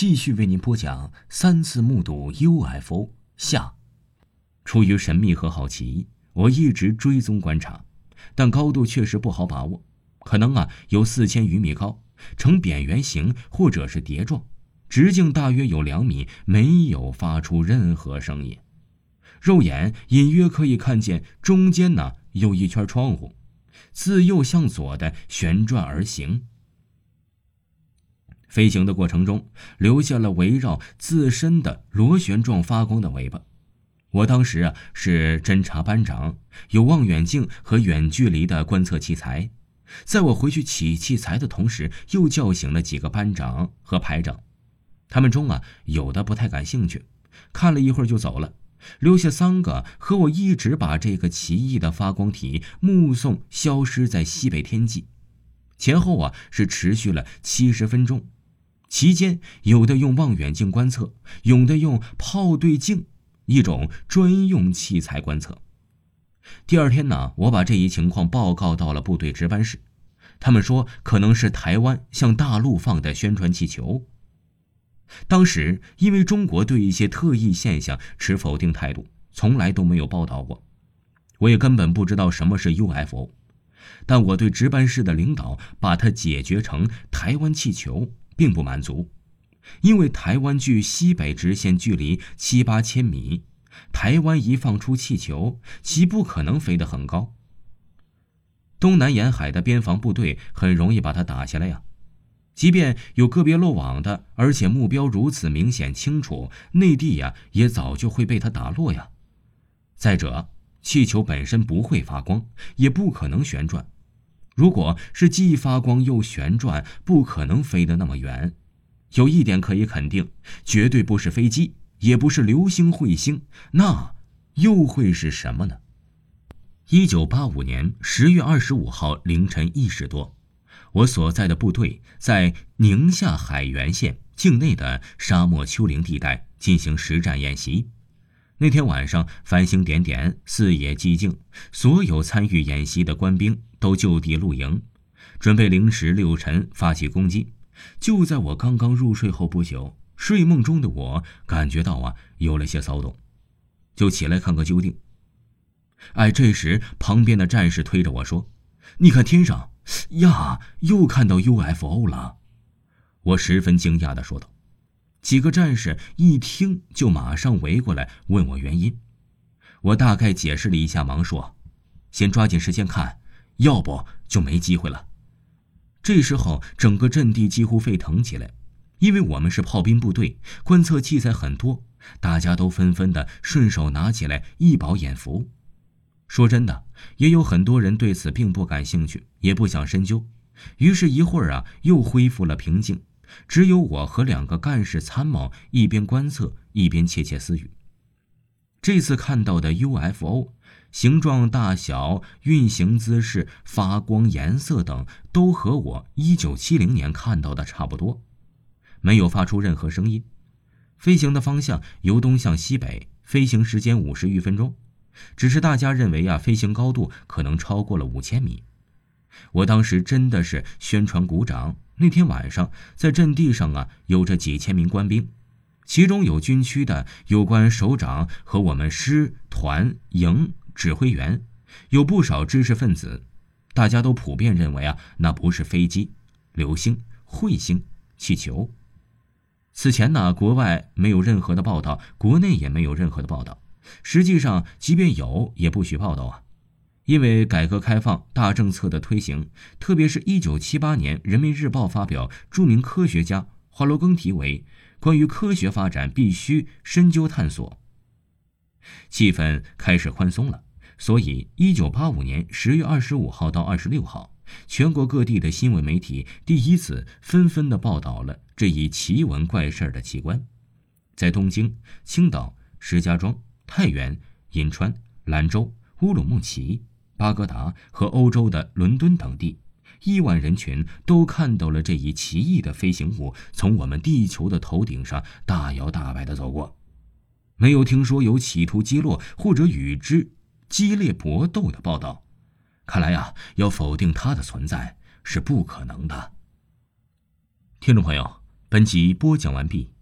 继续为您播讲三次目睹 UFO 下。出于神秘和好奇，我一直追踪观察，但高度确实不好把握，可能啊有四千余米高，呈扁圆形或者是碟状，直径大约有两米，没有发出任何声音。肉眼隐约可以看见中间呢有一圈窗户，自右向左的旋转而行。飞行的过程中，留下了围绕自身的螺旋状发光的尾巴。我当时啊是侦察班长，有望远镜和远距离的观测器材。在我回去取器材的同时，又叫醒了几个班长和排长。他们中啊有的不太感兴趣，看了一会儿就走了，留下三个和我一直把这个奇异的发光体目送消失在西北天际。前后啊是持续了七十分钟。其间，有的用望远镜观测，有的用炮对镜，一种专用器材观测。第二天呢，我把这一情况报告到了部队值班室，他们说可能是台湾向大陆放的宣传气球。当时因为中国对一些特异现象持否定态度，从来都没有报道过，我也根本不知道什么是 UFO，但我对值班室的领导把它解决成台湾气球。并不满足，因为台湾距西北直线距离七八千米，台湾一放出气球，其不可能飞得很高。东南沿海的边防部队很容易把它打下来呀，即便有个别漏网的，而且目标如此明显清楚，内地呀也早就会被它打落呀。再者，气球本身不会发光，也不可能旋转。如果是既发光又旋转，不可能飞得那么远。有一点可以肯定，绝对不是飞机，也不是流星彗星，那又会是什么呢？一九八五年十月二十五号凌晨一时多，我所在的部队在宁夏海原县境内的沙漠丘陵地带进行实战演习。那天晚上繁星点点，四野寂静，所有参与演习的官兵都就地露营，准备零时六晨发起攻击。就在我刚刚入睡后不久，睡梦中的我感觉到啊有了些骚动，就起来看个究竟。哎，这时旁边的战士推着我说：“你看天上，呀，又看到 UFO 了。”我十分惊讶的说道。几个战士一听就马上围过来问我原因，我大概解释了一下，忙说：“先抓紧时间看，要不就没机会了。”这时候，整个阵地几乎沸腾起来，因为我们是炮兵部队，观测器材很多，大家都纷纷的顺手拿起来一饱眼福。说真的，也有很多人对此并不感兴趣，也不想深究，于是，一会儿啊，又恢复了平静。只有我和两个干事参谋一边观测一边窃窃私语。这次看到的 UFO 形状、大小、运行姿势、发光颜色等，都和我1970年看到的差不多，没有发出任何声音。飞行的方向由东向西北，飞行时间五十余分钟。只是大家认为啊，飞行高度可能超过了五千米。我当时真的是宣传鼓掌。那天晚上，在阵地上啊，有着几千名官兵，其中有军区的有关首长和我们师团营指挥员，有不少知识分子，大家都普遍认为啊，那不是飞机、流星、彗星、气球。此前呢，国外没有任何的报道，国内也没有任何的报道。实际上，即便有，也不许报道啊。因为改革开放大政策的推行，特别是一九七八年《人民日报》发表著名科学家华罗庚题为《关于科学发展必须深究探索》，气氛开始宽松了。所以，一九八五年十月二十五号到二十六号，全国各地的新闻媒体第一次纷纷的报道了这一奇闻怪事的奇观。在东京、青岛、石家庄、太原、银川、兰州、乌鲁木齐。巴格达和欧洲的伦敦等地，亿万人群都看到了这一奇异的飞行物从我们地球的头顶上大摇大摆地走过。没有听说有企图击落或者与之激烈搏斗的报道。看来呀，要否定它的存在是不可能的。听众朋友，本集播讲完毕，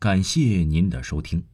感谢您的收听。